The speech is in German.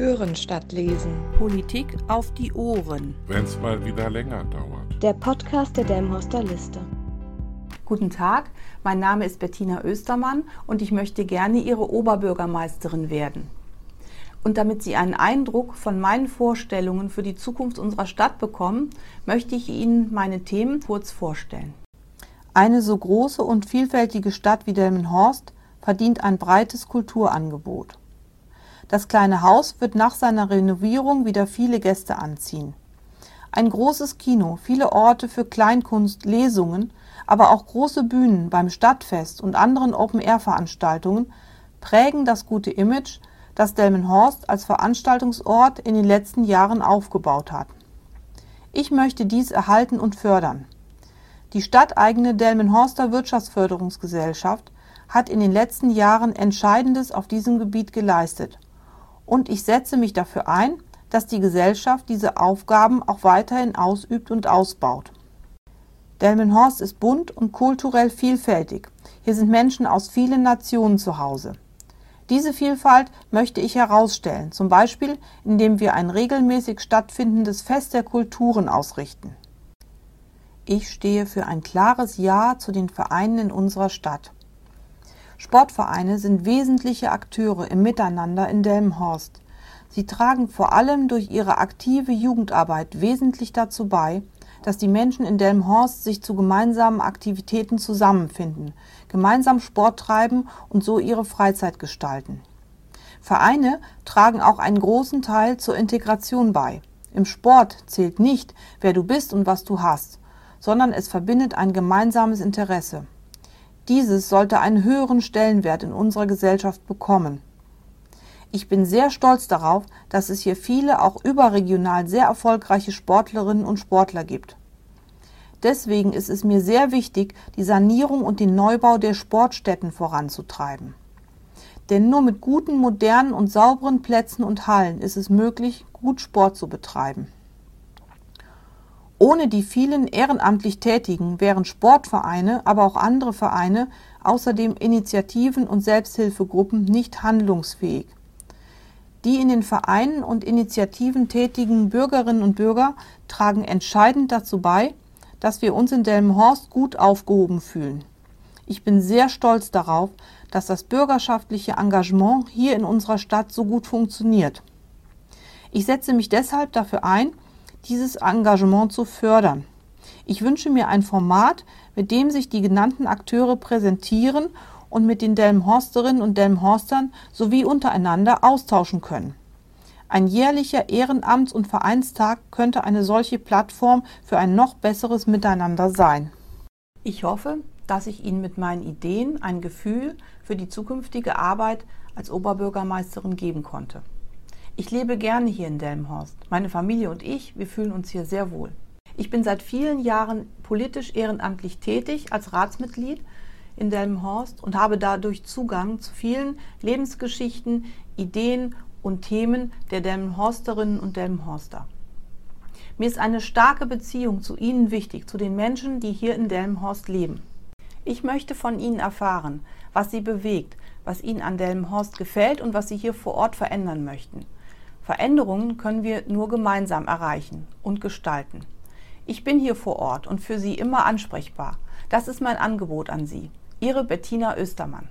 Hören statt lesen. Politik auf die Ohren. Wenn es mal wieder länger dauert. Der Podcast der Delmhorster Liste. Guten Tag, mein Name ist Bettina Östermann und ich möchte gerne Ihre Oberbürgermeisterin werden. Und damit Sie einen Eindruck von meinen Vorstellungen für die Zukunft unserer Stadt bekommen, möchte ich Ihnen meine Themen kurz vorstellen. Eine so große und vielfältige Stadt wie Delmenhorst verdient ein breites Kulturangebot. Das kleine Haus wird nach seiner Renovierung wieder viele Gäste anziehen. Ein großes Kino, viele Orte für Kleinkunst, Lesungen, aber auch große Bühnen beim Stadtfest und anderen Open-Air-Veranstaltungen prägen das gute Image, das Delmenhorst als Veranstaltungsort in den letzten Jahren aufgebaut hat. Ich möchte dies erhalten und fördern. Die stadteigene Delmenhorster Wirtschaftsförderungsgesellschaft hat in den letzten Jahren Entscheidendes auf diesem Gebiet geleistet und ich setze mich dafür ein, dass die Gesellschaft diese Aufgaben auch weiterhin ausübt und ausbaut. Delmenhorst ist bunt und kulturell vielfältig. Hier sind Menschen aus vielen Nationen zu Hause. Diese Vielfalt möchte ich herausstellen, zum Beispiel indem wir ein regelmäßig stattfindendes Fest der Kulturen ausrichten. Ich stehe für ein klares Ja zu den Vereinen in unserer Stadt. Sportvereine sind wesentliche Akteure im Miteinander in Delmenhorst. Sie tragen vor allem durch ihre aktive Jugendarbeit wesentlich dazu bei, dass die Menschen in Delmenhorst sich zu gemeinsamen Aktivitäten zusammenfinden, gemeinsam Sport treiben und so ihre Freizeit gestalten. Vereine tragen auch einen großen Teil zur Integration bei. Im Sport zählt nicht, wer du bist und was du hast, sondern es verbindet ein gemeinsames Interesse. Dieses sollte einen höheren Stellenwert in unserer Gesellschaft bekommen. Ich bin sehr stolz darauf, dass es hier viele auch überregional sehr erfolgreiche Sportlerinnen und Sportler gibt. Deswegen ist es mir sehr wichtig, die Sanierung und den Neubau der Sportstätten voranzutreiben. Denn nur mit guten, modernen und sauberen Plätzen und Hallen ist es möglich, gut Sport zu betreiben. Ohne die vielen ehrenamtlich Tätigen wären Sportvereine, aber auch andere Vereine, außerdem Initiativen und Selbsthilfegruppen nicht handlungsfähig. Die in den Vereinen und Initiativen tätigen Bürgerinnen und Bürger tragen entscheidend dazu bei, dass wir uns in Delmenhorst gut aufgehoben fühlen. Ich bin sehr stolz darauf, dass das bürgerschaftliche Engagement hier in unserer Stadt so gut funktioniert. Ich setze mich deshalb dafür ein, dieses Engagement zu fördern. Ich wünsche mir ein Format, mit dem sich die genannten Akteure präsentieren und mit den Delmhorsterinnen und Delmhorstern sowie untereinander austauschen können. Ein jährlicher Ehrenamts- und Vereinstag könnte eine solche Plattform für ein noch besseres Miteinander sein. Ich hoffe, dass ich Ihnen mit meinen Ideen ein Gefühl für die zukünftige Arbeit als Oberbürgermeisterin geben konnte. Ich lebe gerne hier in Delmenhorst. Meine Familie und ich, wir fühlen uns hier sehr wohl. Ich bin seit vielen Jahren politisch ehrenamtlich tätig als Ratsmitglied in Delmenhorst und habe dadurch Zugang zu vielen Lebensgeschichten, Ideen und Themen der Delmenhorsterinnen und Delmenhorster. Mir ist eine starke Beziehung zu Ihnen wichtig, zu den Menschen, die hier in Delmenhorst leben. Ich möchte von Ihnen erfahren, was Sie bewegt, was Ihnen an Delmenhorst gefällt und was Sie hier vor Ort verändern möchten. Veränderungen können wir nur gemeinsam erreichen und gestalten. Ich bin hier vor Ort und für Sie immer ansprechbar. Das ist mein Angebot an Sie. Ihre Bettina Östermann.